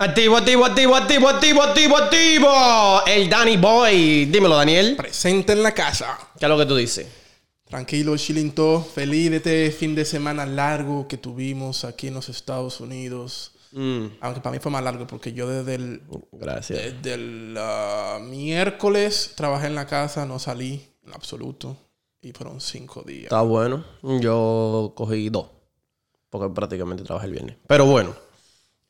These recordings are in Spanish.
Activo, activo, activo, activo, activo, activo, activo. El Danny Boy. Dímelo, Daniel. Presente en la casa. ¿Qué es lo que tú dices? Tranquilo, Chilinto. Feliz de este fin de semana largo que tuvimos aquí en los Estados Unidos. Mm, Aunque para mí fue más largo porque yo desde el, gracias. desde el ah, miércoles trabajé en la casa, no salí en absoluto. Y fueron cinco días. Está bueno. Yo cogí dos. Porque prácticamente trabajé el viernes. Pero bueno.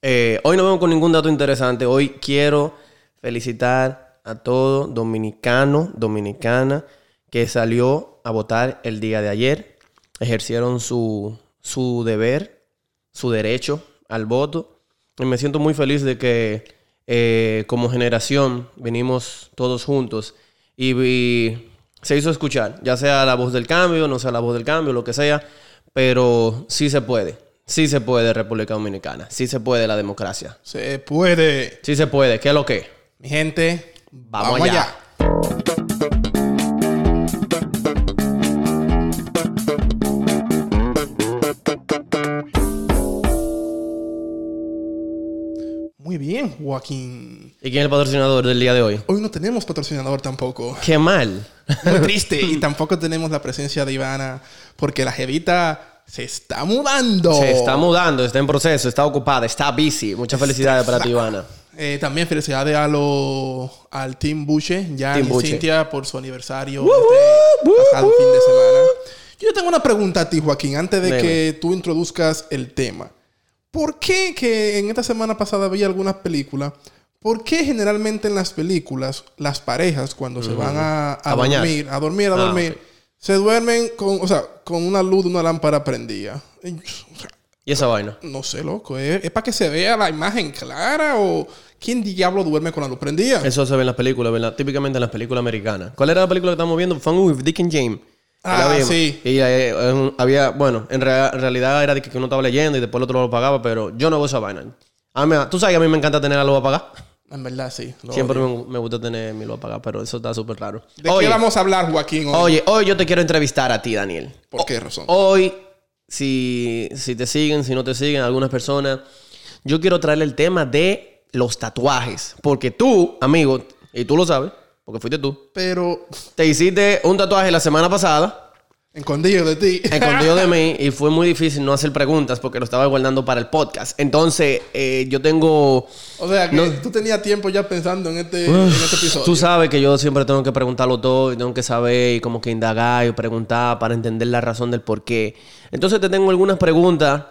Eh, hoy no vengo con ningún dato interesante. Hoy quiero felicitar a todo dominicano, dominicana que salió a votar el día de ayer. Ejercieron su, su deber, su derecho al voto. Y me siento muy feliz de que eh, como generación venimos todos juntos y, y se hizo escuchar, ya sea la voz del cambio, no sea la voz del cambio, lo que sea, pero sí se puede, sí se puede República Dominicana, sí se puede la democracia, Se puede. sí se puede, ¿qué es lo que? Mi gente, Vamos vamos, allá. allá. Muy bien, Joaquín. ¿Y quién es el patrocinador del día de hoy? Hoy no tenemos patrocinador tampoco. Qué mal. Muy triste. y tampoco tenemos la presencia de Ivana porque la jevita se está mudando. Se está mudando, está en proceso, está ocupada, está busy. Muchas felicidades para ti, Ivana. Eh, también felicidades a lo, al Team Buche, ya Team y Buche. Cintia por su aniversario este pasado fin de semana. Yo tengo una pregunta a ti, Joaquín, antes de que tú introduzcas el tema. ¿Por qué que en esta semana pasada vi algunas películas? ¿Por qué generalmente en las películas las parejas cuando se van a, a dormir, a dormir, a Ah, dormir. Se duermen con, o sea, con una luz de una lámpara prendida? Y, o sea, ¿Y esa vaina? no sé, loco. ¿Es, para que se vea la imagen clara o quién diablo duerme con la luz prendida? Eso se ve en las películas, ¿verdad? Típicamente en las películas americanas. ¿Cuál era la película que estamos viendo? Fun with Dick and James. Ah, sí. Y eh, eh, había, bueno, en, rea- en realidad era de que uno estaba leyendo y después el otro lo pagaba, pero yo no hago esa vaina. A mí, tú sabes que a mí me encanta tener la luz apagada. En verdad, sí. Siempre me, me gusta tener mi luz apagada, pero eso está súper raro. ¿De Oye, qué vamos a hablar, Joaquín? Hoy? oye, hoy yo te quiero entrevistar a ti, Daniel. ¿Por qué razón? Hoy, si, si te siguen, si no te siguen, algunas personas, yo quiero traerle el tema de los tatuajes. Porque tú, amigo, y tú lo sabes, porque fuiste tú, Pero te hiciste un tatuaje la semana pasada, escondido de ti. escondido de mí, y fue muy difícil no hacer preguntas porque lo estaba guardando para el podcast. Entonces, eh, yo tengo... o sea, que No. tú tenías tiempo ya pensando en este, en este episodio. Tú sabes que yo siempre tengo que preguntarlo todo y tengo que saber y como que indagar y preguntar para entender la razón del por qué. Entonces te tengo algunas preguntas,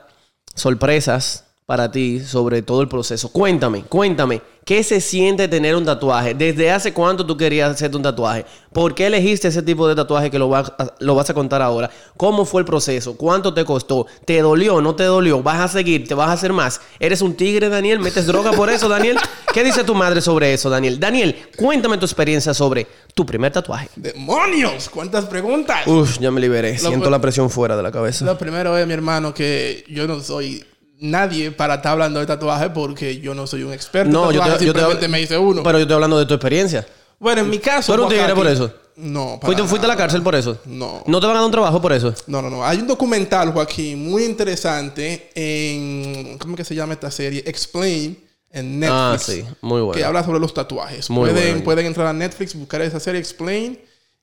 sorpresas para ti sobre todo el proceso. Cuéntame, cuéntame, ¿qué se siente tener un tatuaje? ¿Desde hace cuánto tú querías hacerte un tatuaje? ¿Por qué elegiste ese tipo de tatuaje que lo vas a, lo vas a contar ahora? ¿Cómo fue el proceso? ¿Cuánto te costó? ¿Te dolió? ¿No te dolió? ¿Vas a seguir? ¿Te vas a hacer más? ¿Eres un tigre, Daniel? ¿Metes droga por eso, Daniel? ¿Qué dice tu madre sobre eso, Daniel? Daniel, cuéntame tu experiencia sobre tu primer tatuaje. ¡Demonios! ¿Cuántas preguntas? Uf, ya me liberé. Siento la presión fuera de la cabeza. Lo primero es, mi hermano, que yo no soy nadie para estar hablando de tatuaje porque yo no soy un experto No, yo te, yo te simplemente me hice uno. Pero yo estoy hablando de tu experiencia. bueno, en mi caso... ¿Tú eres un por eso? No, para ¿Fuiste, fuiste a la cárcel por eso? No. ¿No te van a dar un trabajo por eso? No, no, no. Hay un documental, Joaquín, muy interesante en... ¿Cómo que se llama esta serie? Explain en Netflix. Ah, sí. Muy bueno. Que habla sobre los tatuajes. Muy pueden, bueno. pueden entrar a Netflix, buscar esa serie Explain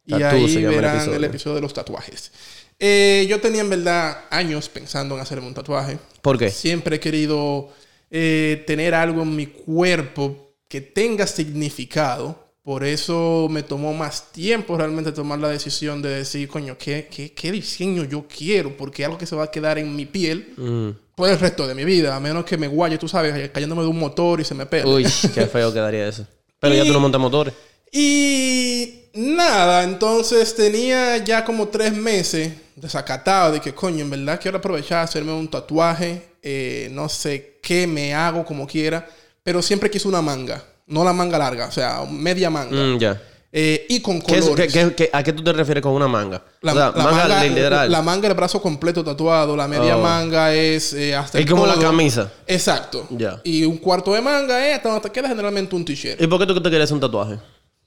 y ahí el verán episodio. el episodio de los tatuajes. Eh, yo tenía en verdad años pensando en hacerme un tatuaje. ¿Por qué? Siempre he querido eh, tener algo en mi cuerpo que tenga significado. Por eso me tomó más tiempo realmente tomar la decisión de decir, coño, ¿qué, qué, qué diseño yo quiero? Porque algo que se va a quedar en mi piel Mm. por el resto de mi vida. A menos que me guaye, tú sabes, cayéndome de un motor y se me pele. Uy, qué feo quedaría eso. Pero ya tú no montas motores. Y nada, entonces tenía ya como tres meses desacatado de que, coño, en verdad quiero aprovechar hacerme un tatuaje. eh, no sé qué me hago como quiera, pero siempre quise una manga. No la manga larga, o sea, media manga. Mm, ya. Eh, y con ¿Qué es- colores. qué- qué- qué- ¿A qué tú te refieres con una manga? La, o sea, la manga, manga, literal. la manga el brazo completo tatuado, la media Oh. manga es eh, hasta Es el como la camisa. Exacto. Ya. Y un cuarto de manga es hasta donde te queda generalmente un t-shirt. ¿Y por qué tú te quieres un tatuaje?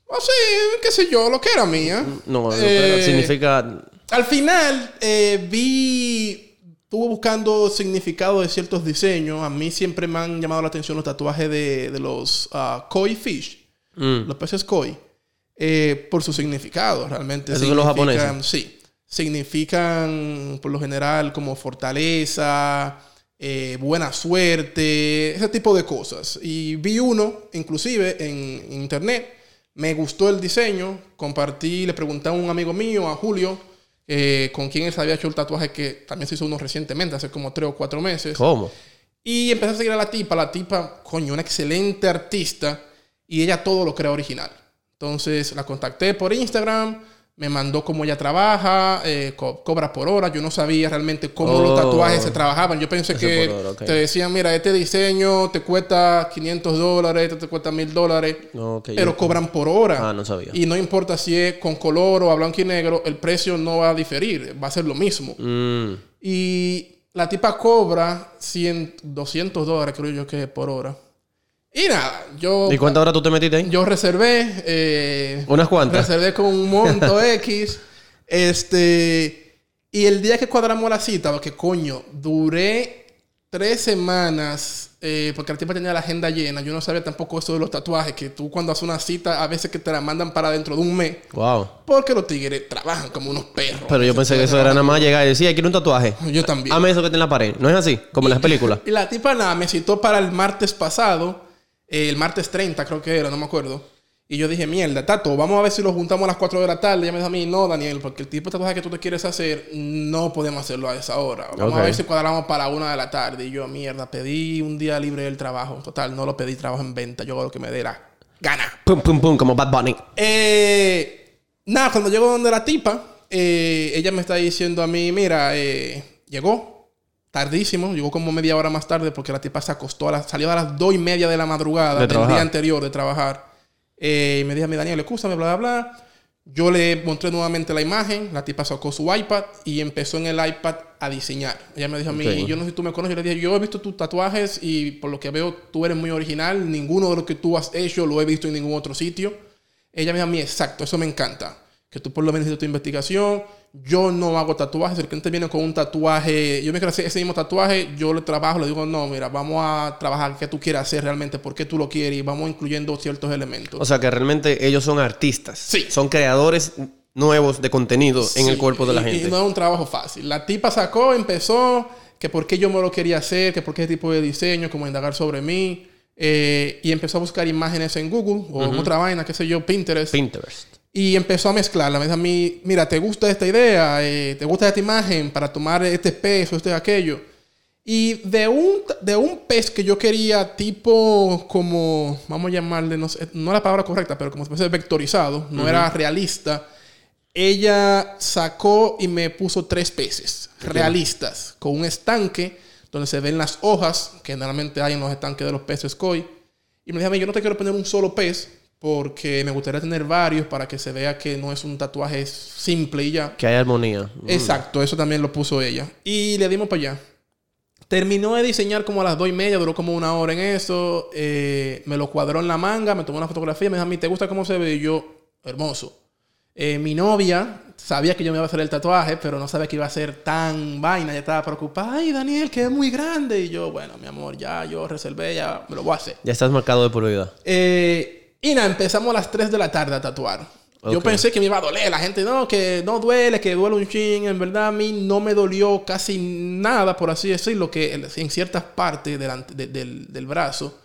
Así, qué sé yo, lo que era mía. No, no, Eh, significa... Al final, eh, vi estuve buscando significado de ciertos diseños. A mí siempre me han llamado la atención los tatuajes de, de los ah, koi fish, Mm. los peces koi, eh, por su significado. Realmente ¿Esos son los japoneses? Sí. Significan, por lo general, como fortaleza, eh, buena suerte, ese tipo de cosas. Y vi uno, inclusive, en internet. Me gustó el diseño. Compartí, le pregunté a un amigo mío, a Julio, eh, con quien él se había hecho el tatuaje, que también se hizo uno recientemente, hace como tres o cuatro meses. ¿Cómo? Y empecé a seguir a la tipa. La tipa, coño, una excelente artista. Y ella todo lo crea original. Entonces la contacté por Instagram. Me mandó cómo ella trabaja. eh, co- cobra por hora. Yo no sabía realmente cómo Oh. los tatuajes se trabajaban. Yo pensé que hora, te decían, mira, este diseño te cuesta 500 dólares, este te cuesta 1000 dólares. Pero yo- cobran por hora. Ah, no sabía. Y no importa si es con color o a blanco y negro, el precio no va a diferir. Va a ser lo mismo. Mm. Y la tipa cobra 100, 200 dólares, creo yo que por hora. Y nada, yo, ¿Y cuántas horas tú te metiste ahí? yo reservé. eh, Unas cuantas. Reservé con un monto X. Este. Y el día que cuadramos la cita, porque coño, duré tres semanas. eh, porque la tipa tenía la agenda llena. Yo no sabía tampoco eso de los tatuajes. Que tú cuando haces una cita, a veces que te la mandan para dentro de un mes. Wow. Porque los tigres trabajan como unos perros. Pero yo pensé que eso era nada más llegar y decir, "Ay, quiero un tatuaje. Yo también. Hame eso que está en la pared. ¿No es así? Como en las películas. Y la tipa nada, me citó para el martes pasado, el martes 30 creo que era, no me acuerdo. Y yo dije, mierda, Tato, vamos a ver si lo juntamos a las 4 de la tarde. Ella me dijo a mí, no, Daniel, porque el tipo de tatuaje que tú te quieres hacer, no podemos hacerlo a esa hora. Vamos a ver si cuadramos para una de la tarde. Y yo, mierda, pedí un día libre del trabajo. Total, no lo pedí trabajo en venta. Yo hago lo que me dé la gana. Pum, pum, pum, como Bad Bunny. Eh, nada, cuando llego donde la tipa, eh, ella me está diciendo a mí, mira, eh, llegó tardísimo, llegó como media hora más tarde porque la tipa se acostó, a las, salió a las dos y media de la madrugada De del día anterior de trabajar. Eh, y me dijo mí, Daniel, escúchame, bla, bla, bla. Yo le mostré nuevamente la imagen, la tipa sacó su iPad y empezó en el iPad a diseñar. Ella me dijo a mí, yo no sé si tú me conoces, yo le dije, yo he visto tus tatuajes y por lo que veo tú eres muy original, ninguno de los que tú has hecho lo he visto en ningún otro sitio. Ella me dijo a mí, exacto, eso me encanta. Que tú por lo menos hiciste tu investigación. Yo no hago tatuajes. El cliente viene con un tatuaje. Yo me quiero hacer ese mismo tatuaje. Yo le trabajo, le digo, no, mira, vamos a trabajar qué tú quieres hacer realmente, por qué tú lo quieres y vamos incluyendo ciertos elementos. O sea que realmente ellos son artistas. Sí. Son creadores nuevos de contenido en el cuerpo de la y- gente. Y no es un trabajo fácil. La tipa sacó, empezó, que por qué yo me lo quería hacer, que por qué ese tipo de diseño, como indagar sobre mí. eh, y empezó a buscar imágenes en Google o en otra vaina, qué sé yo, Pinterest. Pinterest. Y empezó a mezclarla. Me dijo a mí, mira, ¿te gusta esta idea? Eh, ¿Te gusta esta imagen para tomar este peso, este aquello? Y de un, de un pez que yo quería tipo como, vamos a llamarle, no, sé, no la palabra correcta, pero como si fuese vectorizado, no era realista. Ella sacó y me puso tres peces realistas con un estanque donde se ven las hojas que normalmente hay en los estanques de los peces koi. Y me dijo a mí, yo no te quiero poner un solo pez porque me gustaría tener varios para que se vea que no es un tatuaje simple y ya. Que hay armonía. Exacto, eso también lo puso ella. Y le dimos para allá. Terminó de diseñar como a las dos y media, duró como una hora en eso. eh, me lo cuadró en la manga, me tomó una fotografía, me dijo a mí, ¿te gusta cómo se ve? Y yo, hermoso. Eh, mi novia sabía que yo me iba a hacer el tatuaje, pero no sabía que iba a ser tan vaina. Ya estaba preocupada. Ay, Daniel, que es muy grande. Y yo, bueno, mi amor, ya yo reservé, ya me lo voy a hacer. Ya estás marcado de por vida. Eh, y nada, empezamos a las 3 de la tarde a tatuar. Yo Ok. pensé que me iba a doler. La gente, no, que no duele, que duele un chin. En verdad, a mí no me dolió casi nada, por así decirlo, que en- ciertas partes delante- de- del, del brazo.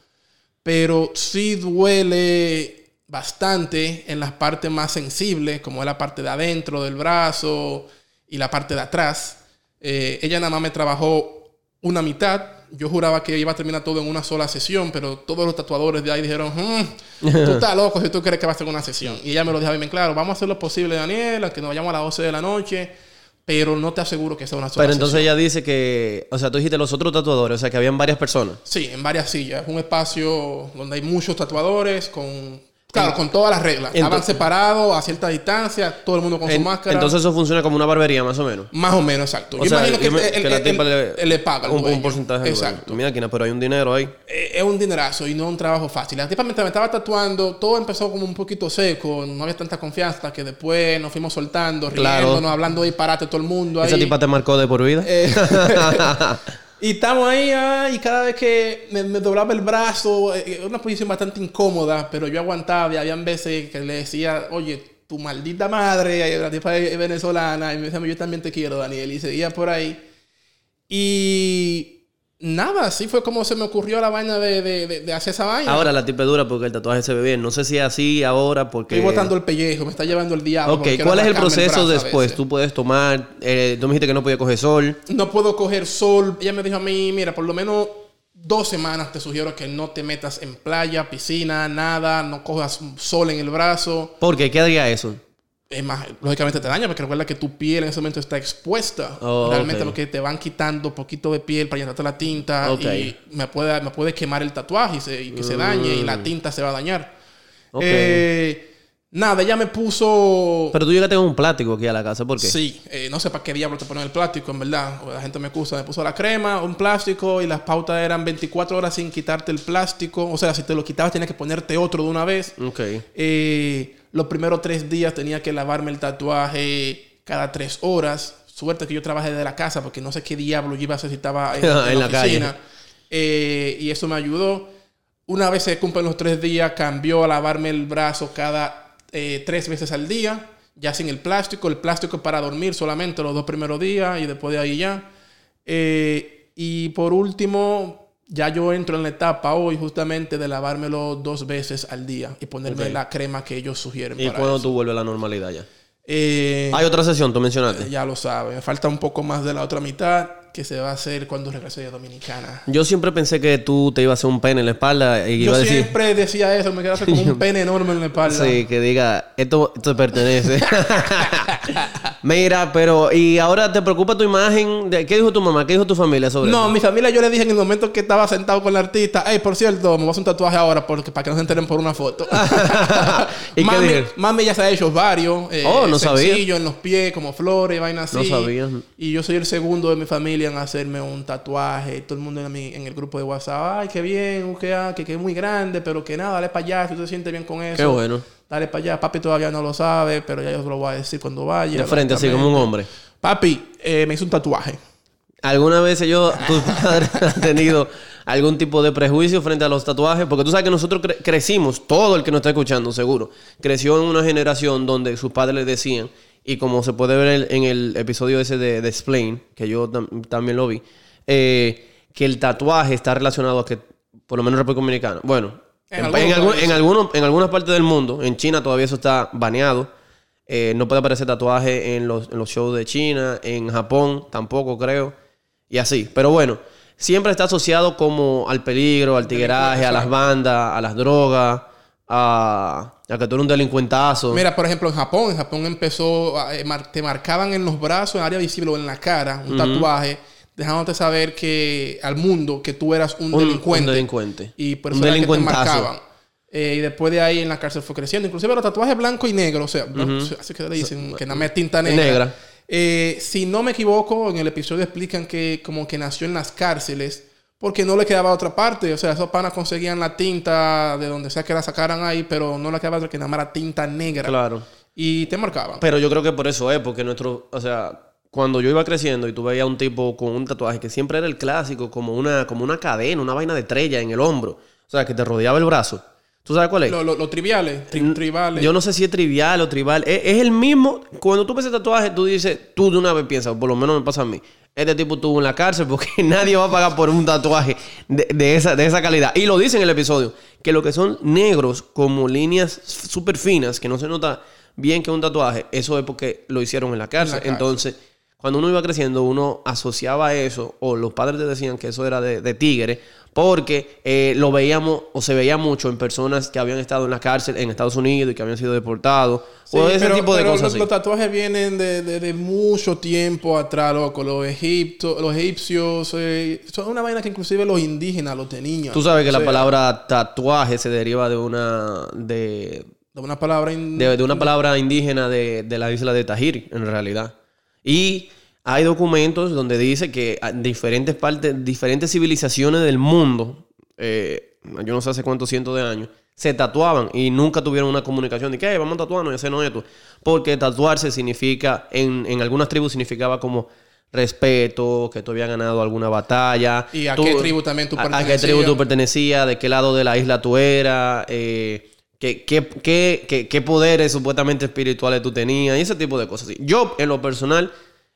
Pero sí duele bastante en las partes más sensibles, como es la parte de adentro del brazo y la parte de atrás. Eh, ella nada más me trabajó una mitad. Yo juraba que iba a terminar todo en una sola sesión, pero todos los tatuadores de ahí dijeron, "Mm, tú estás loco si tú crees que va a ser una sesión. Y ella me lo dijo a mí, bien claro, vamos a hacer lo posible, Daniela, que nos vayamos a las 12 de la noche, pero no te aseguro que sea una sola Pero entonces sesión. ella dice que, o sea, tú dijiste los otros tatuadores, o sea, que habían varias personas. Sí, en varias sillas. Es un espacio donde hay muchos tatuadores con Claro, con todas las reglas. Estaban Entonces- separados a cierta distancia, todo el mundo con su máscara. entonces eso funciona como una barbería, más o menos. más o menos, exacto. O Yo sea, imagino que, me- el, que la tipa el- le, paga un, un porcentaje. Exacto. dueño. Mi máquina, pero hay un dinero ahí. Eh, es un dinerazo y no un trabajo fácil. La tipa mientras me estaba tatuando, todo empezó como un poquito seco, no había tanta confianza, que después nos fuimos soltando, Claro. riéndonos, hablando disparate todo el mundo ahí. Esa tipa te marcó de por vida. Eh, y estamos ahí, ah, y cada vez que me, me doblaba el brazo, eh, eh, una posición bastante incómoda, pero yo aguantaba y habían veces que le decía, oye, tu maldita madre, eh, la tipa venezolana, y me decía, yo también te quiero, Daniel, y seguía por ahí. Y nada, así fue como se me ocurrió la vaina de, de- de- de hacer esa vaina. Ahora la tipa es dura porque el tatuaje se ve bien. No sé si es así ahora porque... Estoy botando el pellejo, me está llevando el diablo. Ok, ¿cuál es el proceso después? Tú puedes tomar... eh, tú me dijiste que no podía coger sol. no puedo coger sol. Ella me dijo a mí, mira, por lo menos dos semanas te sugiero que no te metas en playa, piscina, nada, no cojas sol en el brazo. ¿Por qué? ¿Qué haría eso? Es más, lógicamente te daña porque recuerda que tu piel en ese momento está expuesta. Oh, Realmente lo que te van quitando poquito de piel para llenarte la tinta y me puede, me puede quemar el tatuaje y, se- y que se dañe y la tinta se va a dañar. Mm. Ok. Eh, nada, ella me puso... Pero tú llegaste con un plástico aquí a la casa. ¿Por qué? Sí, eh, no sé para qué diablo te ponen el plástico, en verdad. La gente me acusa, me puso la crema, un plástico y las pautas eran 24 horas sin quitarte el plástico. O sea, si te lo quitabas tenías que ponerte otro de una vez. Ok. Eh, los primeros tres días tenía que lavarme el tatuaje cada tres horas. Suerte que yo trabajé de la casa porque no sé qué diablo yo iba a hacer si estaba en, en En la la oficina. calle. Eh, y eso me ayudó. Una vez se cumplen los tres días, cambió a lavarme el brazo cada eh, tres veces al día, ya sin el plástico. El plástico para dormir solamente los dos primeros días y después de ahí ya. Eh, y por último, ya yo entro en la etapa hoy justamente de lavármelo dos veces al día y ponerme la crema que ellos sugieren. ¿Y para eso. tú vuelves a la normalidad ya? Eh, Hay otra sesión, tú mencionaste. ya lo sabe. Me falta un poco más de la otra mitad que se va a hacer cuando regrese de Dominicana. Yo siempre pensé que tú te ibas a hacer un pene en la espalda y Yo iba a decir... siempre decía eso, me quedaba como un pene enorme en la espalda. Sí, que diga, esto te pertenece. Mira, pero, ¿y ahora te preocupa tu imagen? De, ¿Qué dijo tu mamá? ¿Qué dijo tu familia sobre No, eso? mi familia yo le dije en el momento que estaba sentado con la artista, hey, por cierto, me voy a hacer un tatuaje ahora porque, para que no se enteren por una foto. ¿Y mami, mami ya se ha hecho varios. eh, Oh, no sabía. en los pies, como flores, vainas así. No sabía. Y yo soy el segundo de mi familia en hacerme un tatuaje. Todo el mundo en, mi- en el grupo de WhatsApp, ay, qué bien, que, ah, que, que es muy grande, pero que nada, dale para allá, si tú te sientes bien con eso. Qué bueno. Dale para allá. Papi todavía no lo sabe, pero ya yo se lo voy a decir cuando vaya. De frente, así como un hombre. Papi, eh, me hizo un tatuaje. ¿Alguna vez ellos, tus padres han tenido algún tipo de prejuicio frente a los tatuajes? Porque tú sabes que nosotros cre- crecimos, todo el que nos está escuchando, seguro, creció en una generación donde sus padres le decían, y como se puede ver en el episodio ese de, de Explain, que yo tam- también lo vi, eh, que el tatuaje está relacionado a que, por lo menos en República Dominicana, bueno, En en, algunos en algún- países. en algunos- en algunas partes del mundo, en China todavía eso está baneado. Eh, no puede aparecer tatuaje en los, en los shows de China, en Japón tampoco creo. Y así. Pero bueno, siempre está asociado como al peligro, al tigueraje, a las bandas, a las drogas, a, a que tú eres un delincuentazo. Mira, por ejemplo, en Japón, en Japón empezó, a- eh, te marcaban en los brazos, en área visible o en la cara, un tatuaje, dejándote saber que al mundo que tú eras un, Un- delincuente. un delincuente. Y por eso era que te marcaban. Eh, y después de ahí en la cárcel fue creciendo. Inclusive los tatuajes blanco y negro, o sea, ¿no? así que le dicen, que nada más es tinta negra. Negra. Eh, si no me equivoco, en el episodio explican que como que nació en las cárceles porque no le quedaba otra parte. O sea, esos panas conseguían la tinta de donde sea que la sacaran ahí, pero no le quedaba otra que nada más era tinta negra. Claro. Y te marcaban. Pero yo creo que por eso es, porque nuestro, o sea, cuando yo iba creciendo y tú veías un tipo con un tatuaje que siempre era el clásico, como una, como una cadena, una vaina de estrella en el hombro, o sea, que te rodeaba el brazo. ¿Tú sabes cuál es? Lo- lo- Los triviales, tri- tribales. Yo no sé si es trivial o tribal. Es, es el mismo. Cuando tú ves ese tatuaje, tú dices, tú de una vez piensas, por lo menos me pasa a mí. Este tipo estuvo en la cárcel porque nadie va a pagar por un tatuaje de, de esa, de esa calidad. Y lo dice en el episodio, que lo que son negros como líneas súper finas, que no se nota bien que es un tatuaje, eso es porque lo hicieron en la cárcel. cárcel. Entonces, cuando uno iba creciendo, uno asociaba eso, o los padres te decían que eso era de, de tigre, Porque eh, lo veíamos o se veía mucho en personas que habían estado en la cárcel en Estados Unidos y que habían sido deportados. o ese pero- tipo de pero cosas. Los, así. los tatuajes vienen de, de- de mucho tiempo atrás, loco. Los, egipto, los egipcios eh, son una vaina que inclusive los indígenas lo tenían. Tú sabes que O la palabra tatuaje se deriva de una. de, De una palabra... in- de, de una palabra indígena de, de la isla de Tajiri, en realidad. Y hay documentos donde dice que diferentes partes, diferentes civilizaciones del mundo, eh, yo no sé hace cuántos cientos de años, se tatuaban y nunca tuvieron una comunicación de que "Hey, vamos a tatuarnos y hacernos esto. Porque tatuarse significa, en, en algunas tribus significaba como respeto, que tú habías ganado alguna batalla. ¿Y a qué tribu también tú a- A, qué pertenecías? tribu tú pertenecías, de qué lado de la isla tú eras, eh, qué, qué, qué- qué- poderes supuestamente espirituales tú tenías y ese tipo de cosas. Yo, en lo personal,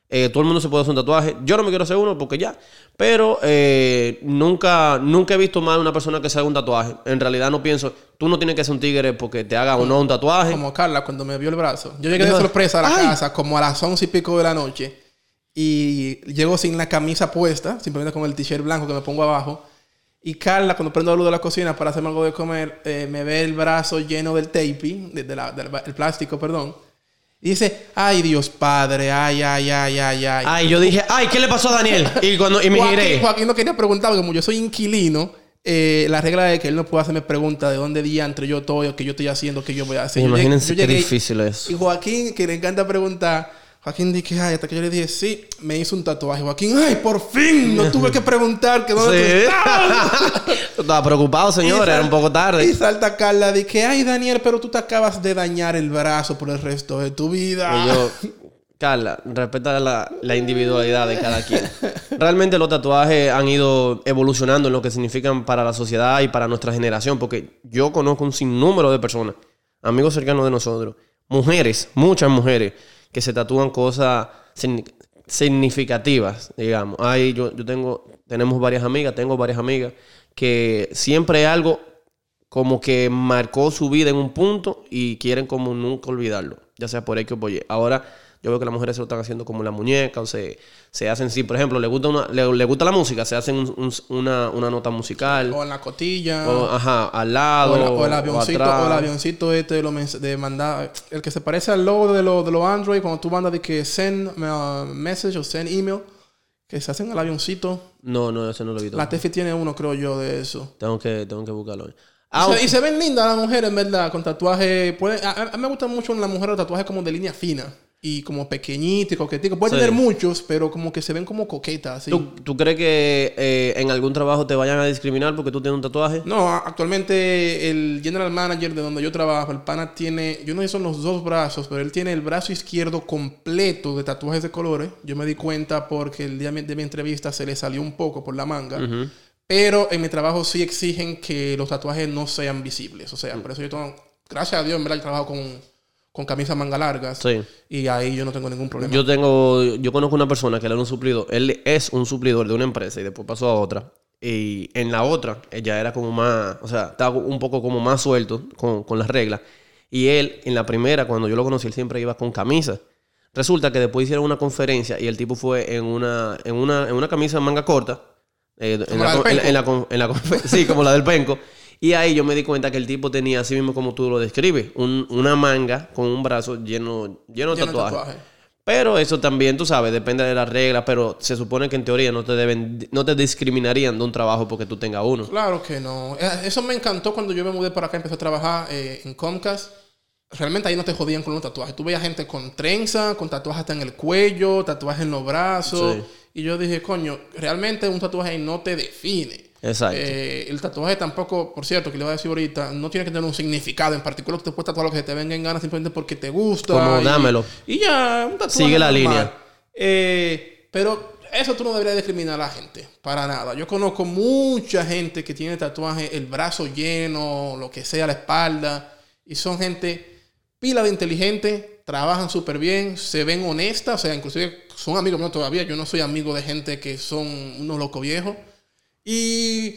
eh, todo el mundo se puede hacer un tatuaje. Yo no me quiero hacer uno porque ya. Pero eh, nunca, nunca he visto mal a una persona que se haga un tatuaje. En realidad no pienso, tú no tienes que ser un tigre porque te haga o no un tatuaje. Como Carla cuando me vio el brazo. Yo llegué de sorpresa a la "Ay". casa como a las once y pico de la noche. Y llego sin la camisa puesta, simplemente con el t-shirt blanco que me pongo abajo. Y Carla, cuando prendo la luz de la cocina para hacerme algo de comer, eh, me ve el brazo lleno del tape, de, de la- del el plástico, perdón. Y dice, ay Dios Padre, ay, ay, ay, ay, ay. Ay, yo dije, ay, ¿qué le pasó a Daniel? Y, cuando, y me Joaquín, giré. Joaquín no quería preguntar, porque como yo soy inquilino, eh, la regla es que él no puede hacerme preguntas de dónde diantre yo estoy, o qué yo estoy haciendo, qué yo voy a hacer. Yo llegué- Imagínense qué difícil es. Y Joaquín, que le encanta preguntar, Joaquín dije, ay, hasta que yo le dije, sí, me hizo un tatuaje. Joaquín, ay, por fin, no tuve que preguntar que dónde tú Sí. estabas. Estaba preocupado, señor, Y era un poco Y tarde. salta Carla, dije, ay, Daniel, pero tú te acabas de dañar el brazo por el resto de tu vida. Y yo, Carla, respeta la, la individualidad de cada quien. Realmente los tatuajes han ido evolucionando en lo que significan para la sociedad y para nuestra generación, porque yo conozco un sinnúmero de personas, amigos cercanos de nosotros, mujeres, muchas mujeres, que se tatúan cosas signi- significativas, digamos. Hay, yo, yo tengo, tenemos varias amigas, tengo varias amigas, que siempre algo como que marcó su vida en un punto y quieren como nunca olvidarlo, ya sea por X o por Y. Ahora yo veo que las mujeres se lo están haciendo como la muñeca o se, se hacen, sí, por ejemplo, le gusta, una, le, le gusta la música, se hacen un- un- una, una nota musical, O en la cotilla. o, ajá, al lado, O el, o el avioncito, atrás. o el avioncito este de, mens- de mandar, el que se parece al logo de los de los Android cuando tú mandas de que send uh, message o send email, que se hacen al avioncito. No, no, ese no lo he visto. La Tefi tiene uno, creo yo, de eso. Tengo que, tengo que buscarlo. Y Ah, se- y se ven lindas las mujeres, en verdad, con tatuajes. A, mí me gustan mucho en las mujeres los tatuajes como de línea fina. Y como pequeñito y coquetico. Puede Sí. tener muchos, pero como que se ven como coquetas. ¿tú, tú crees que eh, en algún trabajo te vayan a discriminar porque tú tienes un tatuaje? No, actualmente el general manager de donde yo trabajo, el pana tiene, yo no sé son los dos brazos, pero él tiene el brazo izquierdo completo de tatuajes de colores. Yo me di cuenta porque el día de mi entrevista se le salió un poco por la manga. Ujú. Pero en mi trabajo sí exigen que los tatuajes no sean visibles. O sea, por eso yo tengo, gracias a Dios, en verdad, trabajo con, con camisas manga largas. Sí. Y ahí yo no tengo ningún problema. Yo tengo, yo conozco una persona que era un suplidor, él es un suplidor de una empresa y después pasó a otra. Y en la otra, ella era como más, o sea, estaba un poco como más suelto con, con las reglas. Y él, en la primera, cuando yo lo conocí, él siempre iba con camisa. Resulta que después hicieron una conferencia y el tipo fue en una, en una, en una camisa manga corta. eh, en, la, en en la en la sí, como la del penco. Y ahí yo me di cuenta que el tipo tenía, así mismo como tú lo describes, un- una manga con un brazo lleno, lleno de Lleno de tatuajes. tatuajes. Pero eso también, tú sabes, depende de las reglas, pero se supone que en teoría no te deben, no te discriminarían de un trabajo porque tú tengas uno. Claro que no. Eh, Eso me encantó cuando yo me mudé para acá, empecé a trabajar eh, en Comcast. Realmente ahí no te jodían con los tatuajes. Tú veías gente con trenza, con tatuajes hasta en el cuello, tatuajes en los brazos. Sí. Y yo dije, coño, realmente un tatuaje ahí no te define. Exacto. Eh, el tatuaje tampoco, por cierto, que le voy a decir ahorita, no tiene que tener un significado en particular. Te puedes tatuar lo que te venga en gana simplemente porque te gusta. Como y- dámelo. Y ya, un tatuaje. Sigue la normal. línea. Eh, pero eso tú no deberías discriminar a la gente, para nada. Yo conozco mucha gente que tiene tatuaje, el brazo lleno, lo que sea, la espalda, y son gente pila de inteligente, trabajan súper bien, se ven honestas, o sea, inclusive son amigos míos todavía. Yo no soy amigo de gente que son unos locos viejos. Y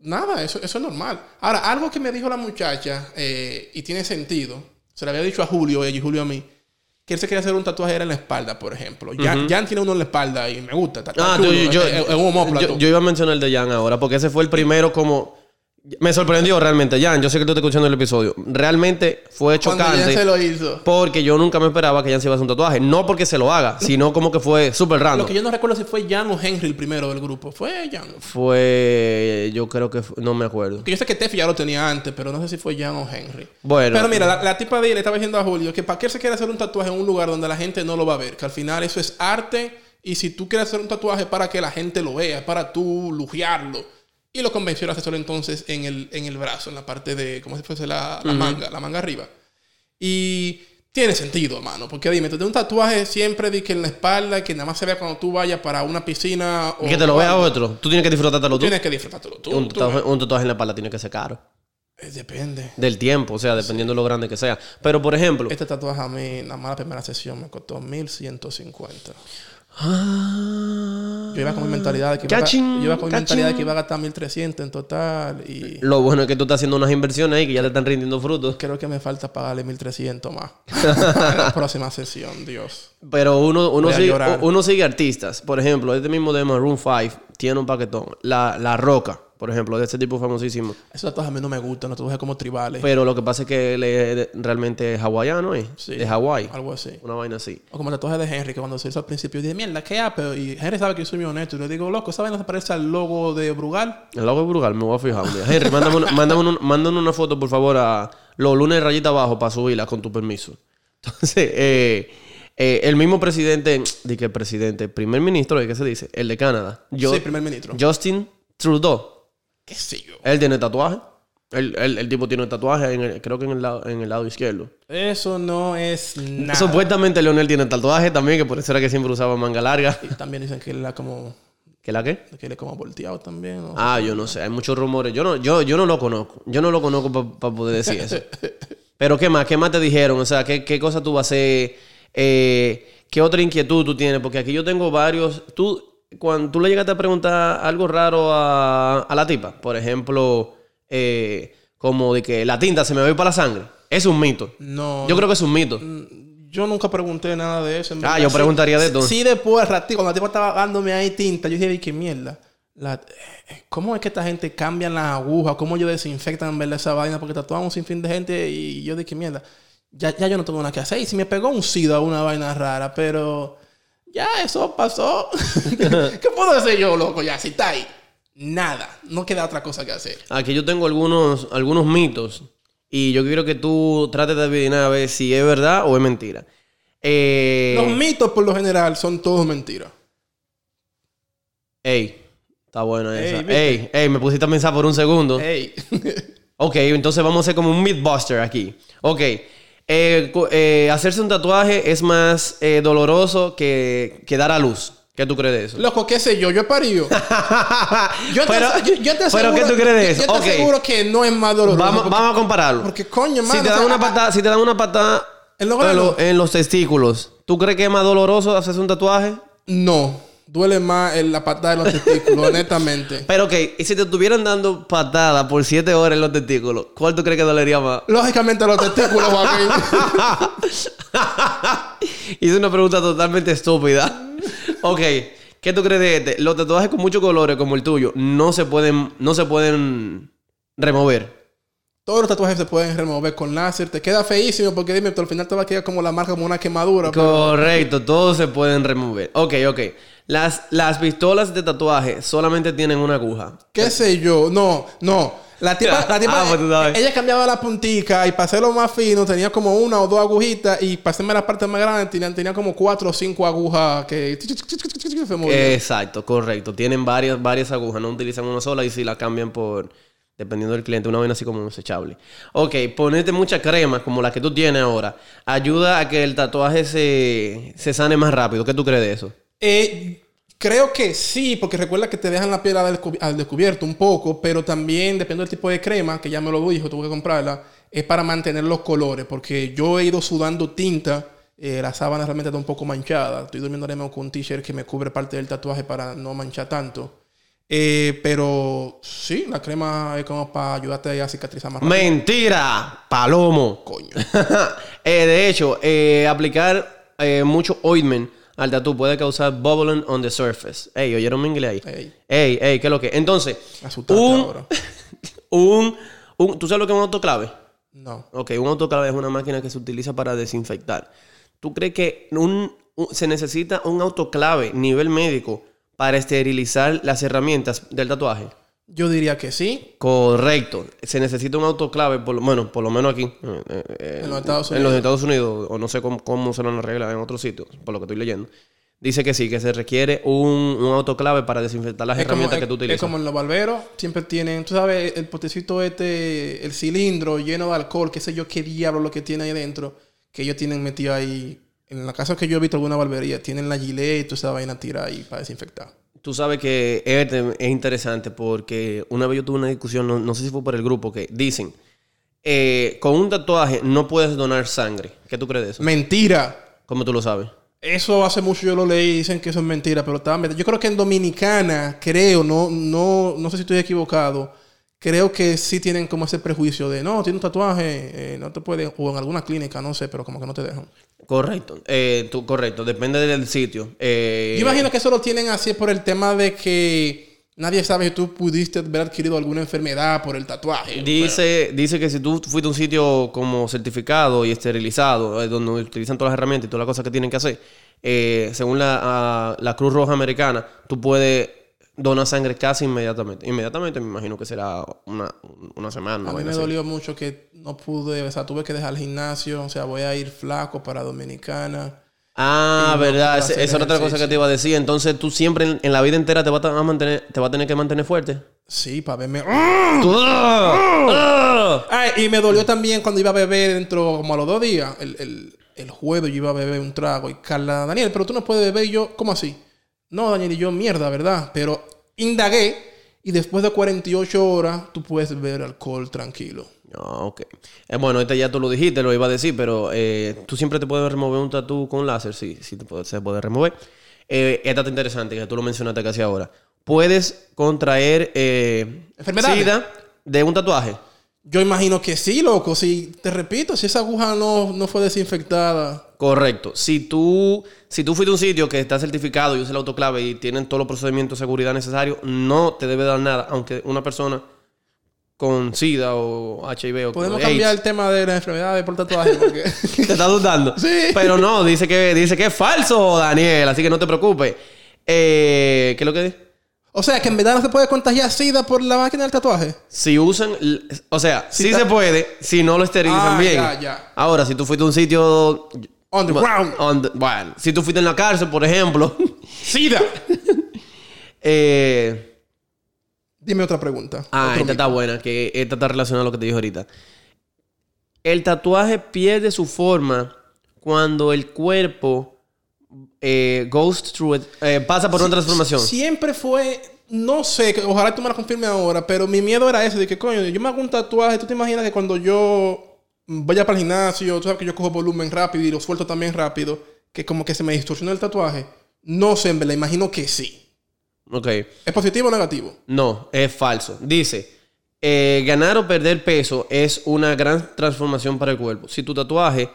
nada, eso, eso es normal. Ahora, algo que me dijo la muchacha, eh, y tiene sentido, se lo había dicho a Julio, ella y Julio a mí, que él se quería hacer un tatuaje era en la espalda, por ejemplo. Jan, Jan tiene uno en la espalda y me gusta. está- está Ah, chulo, tú- yo, es- es- es un yo, yo iba a mencionar el de Jan ahora, porque ese fue el primero como... Me sorprendió realmente, Jan, yo sé que tú estás escuchando el episodio. Realmente fue Cuando Jan chocante se lo hizo. porque yo nunca me esperaba que Jan se iba a hacer un tatuaje. No porque se lo haga, sino como que fue súper Lo random. que yo no recuerdo si fue Jan o Henry el primero del grupo. Fue Jan. Fue... Yo creo que... fue- no me acuerdo. Que yo sé que Tefi ya lo tenía antes, pero no sé si fue Jan o Henry. Bueno. Pero mira, la, la tipa de él le estaba diciendo a Julio que para qué se quiere hacer un tatuaje en un lugar donde la gente no lo va a ver. Que al final eso es arte. Y si tú quieres hacer un tatuaje para que la gente lo vea, para tú lujearlo. Y lo convenció a hacerlo entonces en el, en el brazo, en la parte de, como si fuese la, la manga, la manga arriba. Y tiene sentido, hermano. Porque dime, tú tienes un tatuaje siempre de que en la espalda, que nada más se vea cuando tú vayas para una piscina. O Y que te lo vea otro. Tú tienes que disfrutártelo tú. Tienes que disfrutártelo tú. Un tú, tatuaje, un tatuaje en la espalda tiene que ser caro. eh, Depende. Del tiempo, o sea, dependiendo de lo grande que sea. Pero, por ejemplo... Este tatuaje a mí, nada más la primera sesión, me costó 1150. Ah, Yo iba con mi mentalidad de que iba, a, yo iba con mi cachín. mentalidad de que iba a gastar 1300 en total. Y Lo bueno es que tú estás haciendo unas inversiones ahí que ya te están rindiendo frutos. creo que me falta pagarle 1300 más. en la próxima sesión, Dios. Pero sigue, uno sigue artistas. Por ejemplo, este mismo de Maroon 5 tiene un paquetón. La, la Roca, por ejemplo, de este tipo famosísimo. Esos tatuajes a mí no me gustan, los tatuajes como tribales. Pero lo que pasa es que él es realmente hawaiano, ¿eh? Sí. De Hawái. Algo así. Una vaina así. O como el tatuaje de Henry, que cuando se hizo al principio, dije, mierda, ¿qué hace? Y Henry sabe que yo soy muy honesto. Y le digo, loco, esa vaina se parece al logo de Brugal. El logo de Brugal, me voy a fijar un día. Henry, mándame una, mándame un- mándame una foto, por favor, a los lunes rayita abajo para subirla con tu permiso. Entonces, eh, eh, el mismo presidente, de que presidente, primer ministro, ¿de qué se dice? El de Canadá. Yo- sí, primer ministro. Justin Trudeau. ¿Qué sé yo? Él tiene tatuaje. El, el- el tipo tiene tatuaje, en el- creo que en el, lado, en el lado izquierdo. Eso no es nada. Supuestamente Leonel tiene tatuaje también, que por eso era que siempre usaba manga larga. Y también dicen que él era como... ¿Qué la qué? Que él es como volteado también. ¿no? Ah, yo no sé, hay muchos rumores. Yo no, yo, yo no lo conozco. Yo no lo conozco para poder decir eso. Pero ¿qué más? ¿Qué más te dijeron? O sea, ¿qué, qué cosa tú vas a hacer? Eh, ¿Qué otra inquietud tú tienes? Porque aquí yo tengo varios. Tú, cuando tú le llegaste a preguntar algo raro a, a la tipa, por ejemplo, eh, como de que la tinta se me ve para la sangre. Es un mito. No. Yo creo que es un mito. Yo nunca pregunté nada de eso. en Ah, yo Sí- preguntaría de todo. Sí, después, ratito, cuando la tipa estaba dándome ahí tinta, yo dije, ¿qué mierda? La- eh, ¿Cómo es que esta gente cambian las agujas? ¿Cómo ellos desinfectan verdad esa vaina? Porque tatuamos un sinfín de gente y yo dije, mierda, ya, ya yo no tengo nada que hacer. Y si me pegó un SIDA una vaina rara, pero ya eso pasó. ¿Qué puedo hacer yo, loco? Ya, si está ahí, nada. No queda otra cosa que hacer. Aquí yo tengo algunos, algunos mitos y yo quiero que tú trates de adivinar a ver si es verdad o es mentira. Eh, Los mitos, por lo general, son todos mentiras. Ey, está buena Ey, esa. ¿viste? Ey, ey, me pusiste a pensar por un segundo. Ey. Ok, entonces vamos a hacer como un mythbuster aquí. Ok, eh, eh, hacerse un tatuaje es más eh, doloroso que, que dar a luz. ¿Qué tú crees de eso? Loco, qué sé yo, yo he parido. Yo te, pero, yo, yo te pero ¿qué aseguro- tú crees de yo- eso? Yo te Ok. aseguro que no es más doloroso. Vamos, porque, vamos a compararlo. porque, coño, si mano, te o dan sea, una patada, si te dan una patada ¿En los en, granos? lo- en los testículos, ¿tú crees que es más doloroso hacerse un tatuaje? No, duele más en la patada de los testículos, honestamente. Pero ok, y si te estuvieran dando patada por 7 horas en los testículos, ¿cuál tú crees que dolería más? Lógicamente los testículos, Joaquín. Hice una pregunta totalmente estúpida. Ok, ¿qué tú crees de este? Los tatuajes con muchos colores como el tuyo no se pueden, no se pueden remover. Todos los tatuajes se pueden remover con láser. Te queda feísimo porque dime, al final te va a quedar como la marca, como una quemadura. pero- Correcto, todos se pueden remover. Ok, ok. Las, las pistolas de tatuaje solamente tienen una aguja. ¿Qué sé yo? No, no. La tipa, la tipa Ah, pues tú sabes. ella cambiaba la puntica y para hacerlo más fino tenía como una o dos agujitas y para hacerme la parte más grande tenía, tenía como cuatro o cinco agujas que se movían. Exacto, correcto. Tienen varias, varias agujas, no utilizan una sola y si la cambian por, dependiendo del cliente, una vaina así como desechable. Ok, ponerte mucha crema como la que tú tienes ahora ayuda a que el tatuaje se, se sane más rápido. ¿Qué tú crees de eso? Eh, creo que sí, porque recuerda que te dejan la piel al, descu- al descubierto un poco, pero también depende del tipo de crema, que ya me lo dijo, tuve que comprarla, es para mantener los colores, porque yo he ido sudando tinta, eh, la sábana realmente está un poco manchada, estoy durmiendo ahora mismo con un t-shirt que me cubre parte del tatuaje para no manchar tanto. Eh, pero sí, la crema es como para ayudarte a cicatrizar más rápido. Mentira, palomo. Coño. Eh, de hecho, aplicar mucho ointment al tatu puede causar bubbling on the surface. Ey, ¿oyeron mi inglés ahí? Ey. Ey, ey, ¿qué es lo que? Entonces, un, ahora. un, un- ¿tú sabes lo que es un autoclave? No. Ok, un autoclave es una máquina que se utiliza para desinfectar. ¿Tú crees que un, un- se necesita un autoclave nivel médico para esterilizar las herramientas del tatuaje? Yo diría que sí. Correcto. Se necesita un autoclave, por lo, bueno, por lo menos aquí. eh, eh, En los Estados En los Unidos. Estados Unidos, o no sé cómo, cómo se lo arreglan en otros sitios, por lo que estoy leyendo. Dice que sí, que se requiere un, un autoclave para desinfectar las Es herramientas es- que tú es utilizas. como en los barberos, siempre tienen, tú sabes, el potecito este, el cilindro lleno de alcohol, qué sé yo qué diablo lo que tiene ahí dentro, que ellos tienen metido ahí. En la casa que yo he visto alguna barbería, tienen la gilet y toda esa vaina tira ahí para desinfectar. Tú sabes que es interesante porque una vez yo tuve una discusión, no, no sé si fue por el grupo, que dicen, eh, con un tatuaje no puedes donar sangre. ¿Qué tú crees de eso? Mentira. ¿Cómo tú lo sabes? Eso hace mucho yo lo leí y dicen que eso es mentira, pero también yo creo que en Dominicana, creo, no, no, no sé si estoy equivocado, creo que sí tienen como ese prejuicio de no, tiene un tatuaje, eh, no te pueden, o en alguna clínica, no sé, pero como que no te dejan. Correcto, eh, tú, correcto, depende del sitio. Eh, Yo imagino que eso lo tienen así por el tema de que nadie sabe si tú pudiste haber adquirido alguna enfermedad por el tatuaje. Dice, dice que si tú fuiste a un sitio como certificado y esterilizado, eh, donde utilizan todas las herramientas y todas las cosas que tienen que hacer, eh, según la, ah, la Cruz Roja Americana, tú puedes donar sangre casi inmediatamente. Inmediatamente me imagino que será una, una semana. A mí me así. dolió mucho que no pude, o sea, tuve que dejar el gimnasio, o sea, voy a ir flaco para Dominicana. Ah, no verdad, esa era otra cosa que te iba a decir. Entonces tú siempre en, en la vida entera te vas a, mantener, te vas a tener que mantener fuerte. Sí, para verme. Tú- ¡Ah! Ay, y me dolió también cuando iba a beber dentro, como a los dos días, el, el, el jueves yo iba a beber un trago. Y Carla, Daniel, pero tú no puedes beber. Y yo, ¿cómo así? No, Daniel, y yo, mierda, ¿verdad? Pero indagué y después de 48 horas tú puedes beber alcohol tranquilo. No, ok. Eh, bueno, este ya tú lo dijiste, lo iba a decir, pero eh, tú siempre te puedes remover un tatú con láser, sí, sí te puede- se puede remover. Eh, esta está interesante, que tú lo mencionaste casi ahora. Puedes contraer eh, Enfermedades. SIDA de un tatuaje. Yo imagino que sí, loco. Si, te repito, si esa aguja no, no fue desinfectada. Correcto. Si tú, si tú fuiste a un sitio que está certificado y usa el autoclave y tienen todos los procedimientos de seguridad necesarios, no te debe dar nada, aunque una persona con SIDA o HIV o Podemos AIDS cambiar el tema de las enfermedades por tatuaje. Porque... te está dudando. Sí. Pero no, dice que, dice que es falso, Daniel, así que no te preocupes. Eh, ¿Qué es lo que dice? O sea, que en verdad no se puede contagiar SIDA por la máquina del tatuaje. Si usan, o sea, Si sí se puede si no lo esterilizan Ah, bien. ya, ya. Ahora, si tú fuiste a un sitio... Underground. on the- bueno, si tú fuiste en la cárcel, por ejemplo, SIDA. eh, Dime otra pregunta. Ah, esta está buena, que esta está relacionada a lo que te dije ahorita. El tatuaje pierde su forma cuando el cuerpo eh, goes through it, eh, pasa por una transformación. Siempre fue, no sé, ojalá tú me lo confirmes ahora, pero mi miedo era ese, de que coño, yo me hago un tatuaje, tú te imaginas que cuando yo vaya para el gimnasio, tú sabes que yo cojo volumen rápido y lo suelto también rápido, que como que se me distorsionó el tatuaje. No sé, me la imagino que sí. Ok, ¿Es positivo o negativo? no, es falso. Dice, eh, ganar o perder peso es una gran transformación para el cuerpo. Si tu tatuaje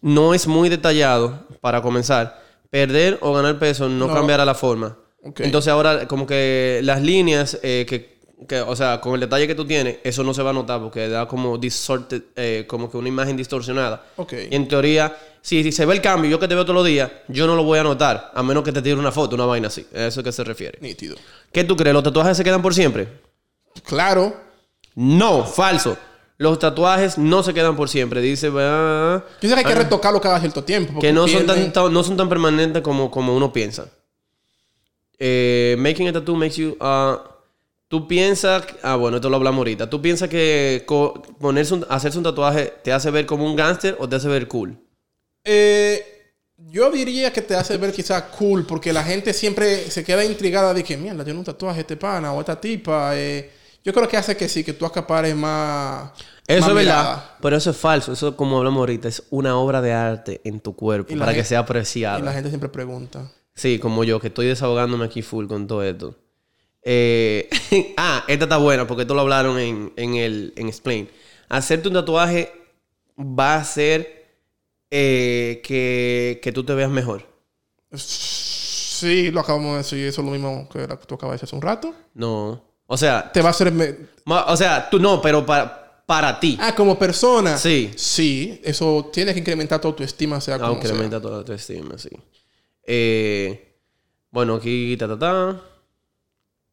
no es muy detallado, para comenzar, perder o ganar peso no, No. cambiará la forma. Entonces ahora como que las líneas eh, que, que, o sea, con el detalle que tú tienes, eso no se va a notar porque da como distorted, eh, como que una imagen distorsionada. Y en teoría, si, si se ve el cambio, yo que te veo todos los días, yo no lo voy a notar, a menos que te tire una foto, una vaina así. A eso es que se refiere. Nítido. ¿Qué tú crees? ¿Los tatuajes se quedan por siempre? Claro. No, falso. Los tatuajes no se quedan por siempre. Dice, ah, Yo sé que hay que retocarlo cada cierto tiempo. que no son, tan, no son tan permanentes como, como uno piensa. Eh, making a tattoo makes you... ah, Tú piensas... Ah, bueno, esto lo hablamos ahorita. ¿Tú piensas que ponerse un- hacerse un tatuaje te hace ver como un gángster o te hace ver cool? Eh, yo diría que te hace ver quizás cool, porque la gente siempre se queda intrigada de que, mierda, tiene un tatuaje este pana o esta tipa. eh. Yo creo que hace que sí, que tú acapares más. Eso es verdad. Pero eso es falso. Eso, como hablamos ahorita, es una obra de arte en tu cuerpo Y para que sea Y apreciada. la gente siempre pregunta. Sí, como yo, que estoy desahogándome aquí full con todo esto. Eh, ah, esta está buena porque esto lo hablaron en, en el en Explain. Hacerte un tatuaje va a ser eh, que, que tú te veas mejor. Sí, lo acabamos de decir. Eso es lo mismo que tú acabas de decir hace un rato. No. O sea, Te va a hacer... o sea, tú no, pero para, para ti. Ah, como persona. Sí. Sí, eso tiene que incrementar tu autoestima, sea como Aunque sea. incrementa toda tu estima, sí. Eh, bueno, aquí, ta, ta, ta.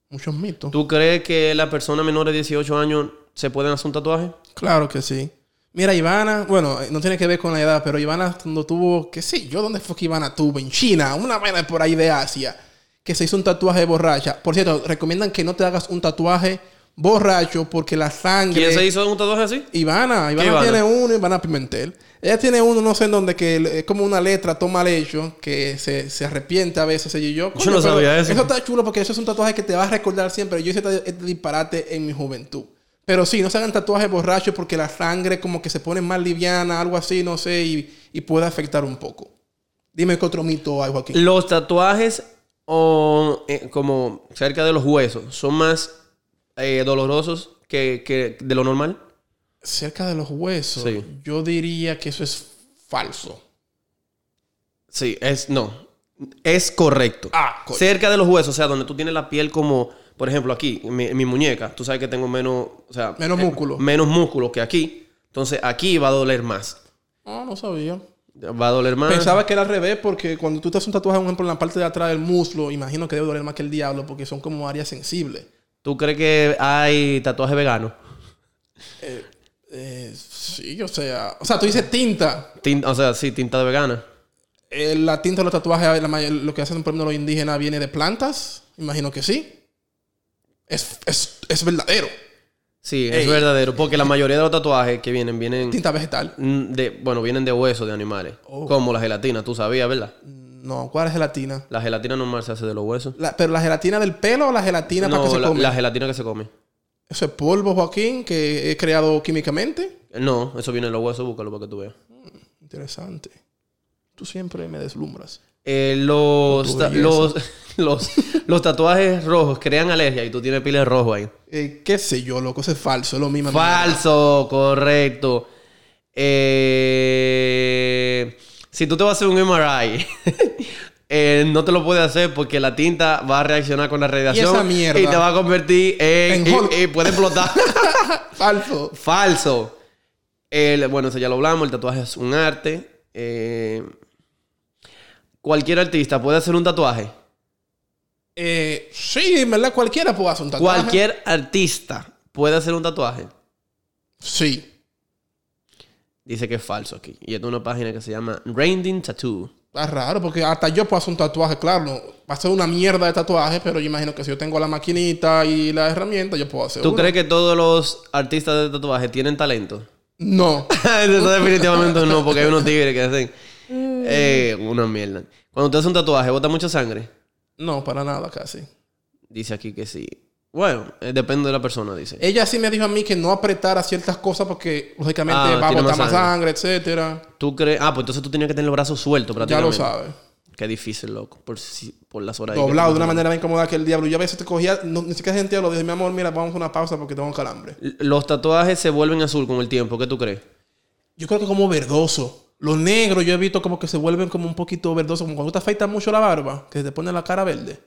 Muchos mitos. ¿Tú crees que las personas menores de 18 años se pueden hacer un tatuaje? Claro que sí. Mira, Ivana, bueno, eh, no tiene que ver con la edad, pero Ivana cuando tuvo, qué sé yo, ¿dónde fue que Ivana tuvo? En China, una vaina por ahí de Asia, que se hizo un tatuaje de borracha. Por cierto, recomiendan que no te hagas un tatuaje borracho porque la sangre... ¿Quién se hizo un tatuaje así? Ivana, Ivana Ivana? tiene uno, Ivana Pimentel. Ella tiene uno, no sé en dónde, que es como una letra, todo mal hecho, que se, se arrepiente a veces. Y yo, Yo no sabía eso. Eso está chulo porque eso es un tatuaje que te va a recordar siempre. Yo hice este, este disparate en mi juventud. Pero sí, no se hagan tatuajes borrachos porque la sangre como que se pone más liviana, algo así, no sé, y, y puede afectar un poco. Dime qué otro mito hay, Joaquín. Los tatuajes o, eh, como cerca de los huesos son más eh, dolorosos que, que de lo normal. Cerca de los huesos, Sí. yo diría que eso es falso. Sí, es no. Es correcto. Ah, coño. Cerca de los huesos, o sea, donde tú tienes la piel como, por ejemplo, aquí, mi, mi muñeca, tú sabes que tengo menos, o sea, Menos eh, músculo. menos músculo que aquí. Entonces, aquí va a doler más. Ah, no sabía. Va a doler más. Pensaba que era al revés porque cuando tú te haces un tatuaje, por ejemplo, en la parte de atrás del muslo, imagino que debe doler más que el diablo porque son como áreas sensibles. ¿Tú crees que hay tatuaje vegano? Eh, sí, o sea... O sea, tú dices tinta. Tinta, o sea, sí, tinta de vegana. Eh, la tinta de los tatuajes, la lo que hacen, por ejemplo, los indígenas viene de plantas. Imagino que sí. Es, es, es verdadero. Sí, Ey. es verdadero. Porque la mayoría de los tatuajes que vienen, vienen Tinta vegetal. mm, de, bueno, vienen de huesos de animales. Oh. Como la gelatina, tú sabías, ¿verdad? No, ¿cuál es gelatina? La gelatina normal se hace de los huesos. La- ¿Pero la gelatina del pelo o la gelatina para que No, se la, come? la gelatina que se come. Eso es polvo, Joaquín, que he creado químicamente. No, eso viene de los huesos, búscalo para que tú veas. Interesante. Tú siempre me deslumbras. Eh, los, ta- los, los, los tatuajes rojos crean alergia y tú tienes pila de rojo ahí. Eh, ¿Qué sé yo, loco? Eso es falso. Es lo mismo. Falso, correcto. Eh, si tú te vas a hacer un MRI, eh, no te lo puedes hacer porque la tinta va a reaccionar con la radiación esa mierda? y te va a convertir en... En y- y puede explotar. Falso. Falso. El- bueno, eso ya lo hablamos. El tatuaje es un arte. Eh, cualquier artista puede hacer un tatuaje. Eh, sí, en verdad cualquiera puede hacer un tatuaje. Cualquier artista puede hacer un tatuaje. Sí. Dice que es falso aquí. Y es de una página que se llama Rainding Tattoo. Es raro porque hasta yo puedo hacer un tatuaje, claro. Va a ser una mierda de tatuaje, pero yo imagino que si yo tengo la maquinita y la herramienta, yo puedo hacer ¿Tú uno. crees que todos los artistas de tatuaje tienen talento? No. Eso definitivamente no, porque hay unos tigres que hacen eh, una mierda. Cuando tú haces un tatuaje, bota mucha sangre. No, para nada casi. Dice aquí que sí. Bueno, eh, depende de la persona, dice. Ella sí me dijo a mí que no apretara ciertas cosas porque lógicamente Ah, va a tiene botar más más sangre, etcétera. ¿Tú crees? Ah, pues entonces tú tenías que tener los brazos sueltos Ya prácticamente. lo sabes. Qué difícil, loco. Por, si- por las horas. ahí que Doblado de una manera bien cómoda que el diablo. Yo a veces te cogía, no, ni siquiera sentía lo dije, mi amor, mira, vamos a una pausa porque tengo un calambre. Los tatuajes se vuelven azul con el tiempo. ¿Qué tú crees? Yo creo que como verdoso. Los negros yo he visto como que se vuelven como un poquito verdosos, como cuando te afeitas mucho la barba, que se te pone la cara verde.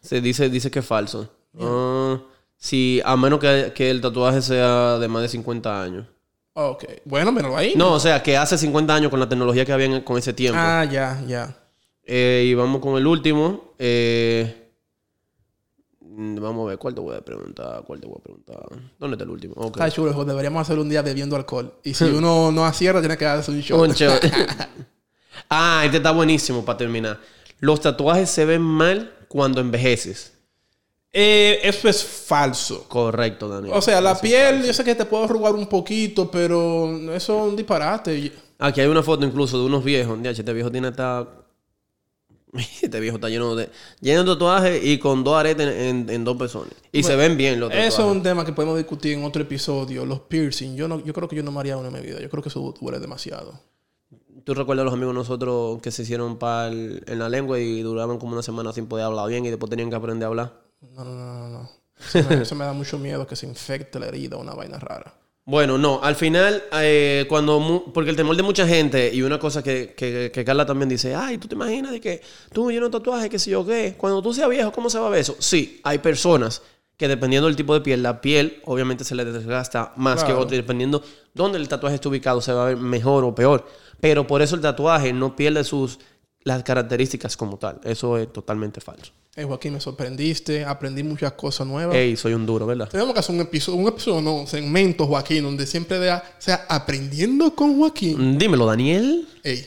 Se dice, dice que es falso. Ah, sí, a menos que, que el tatuaje sea de más de 50 años. Ok. Bueno, míralo ahí. No, o sea, que hace 50 años con la tecnología que había con ese tiempo. Ah, ya, ya. Eh, y vamos con el último. Eh, vamos a ver, ¿cuál te voy a preguntar? ¿Cuál te voy a preguntar? ¿Dónde está el último? Está chulo. Deberíamos hacer un día bebiendo alcohol. Y si uno no acierta, tiene que darse un shot. Un shot. ah, este está buenísimo para terminar. Los tatuajes se ven mal cuando envejeces. Eh, eso es falso. Correcto, Daniel. O sea, la Eso piel, yo sé que te puedo arrugar un poquito, pero eso es un disparate. Aquí hay una foto incluso de unos viejos. Ya, este viejo tiene esta... Este viejo está lleno de... Lleno de tatuajes y con dos aretes en, en dos personas. Y se ven bien los tatuajes. Eso es un tema que podemos discutir en otro episodio. Los piercing. Yo, no, yo creo que yo no me haría uno en mi vida. Yo creo que eso duele demasiado. ¿Tú recuerdas a los amigos nosotros que se hicieron pal en la lengua y duraban como una semana sin poder hablar bien y después tenían que aprender a hablar? No, no, no, no. no. Eso me, eso me da mucho miedo que se infecte la herida una vaina rara. Bueno, no, al final, eh, cuando. mu- Porque el temor de mucha gente, y una cosa que, que, que Carla también dice, ay, ¿tú te imaginas de que tú lleno tatuaje, que si yo qué? Cuando tú seas viejo, ¿cómo se va a ver eso? Sí, hay personas que dependiendo del tipo de piel, la piel obviamente se le desgasta más Claro. que otra, y dependiendo dónde el tatuaje esté ubicado, se va a ver mejor o peor. Pero por eso el tatuaje no pierde sus las características como tal. Eso es totalmente falso. Hey, Joaquín, me sorprendiste. Aprendí muchas cosas nuevas. Ey, soy un duro, ¿verdad? Tenemos que hacer un episodio, un episodio, no, un segmento, Joaquín, donde siempre sea, aprendiendo con Joaquín. Dímelo, Daniel. Hey,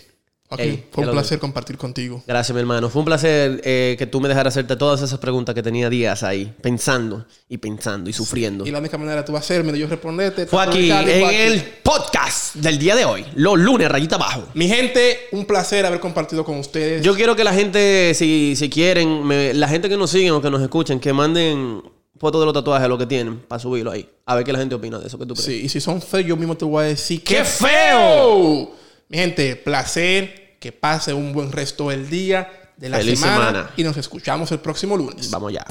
Fue un placer compartir contigo. Gracias, mi hermano. Fue un placer eh, que tú me dejaras hacerte todas esas preguntas que tenía días ahí, pensando y pensando y sufriendo. Y la única manera tú vas a hacerme de yo responderte Fue aquí, en el podcast del día de hoy, los lunes, rayita abajo. Mi gente, un placer haber compartido con ustedes. Yo quiero que la gente, si, si quieren, me- la gente que nos siguen o que nos escuchen, que manden fotos de los tatuajes, lo que tienen, para subirlo ahí. A ver qué la gente opina de eso que tú crees. Sí, y si son feos, yo mismo te voy a decir ¡Qué feo! Mi gente, placer, que pase un buen resto del día, de la Feliz semana, semana. y nos escuchamos el próximo lunes. Vamos ya.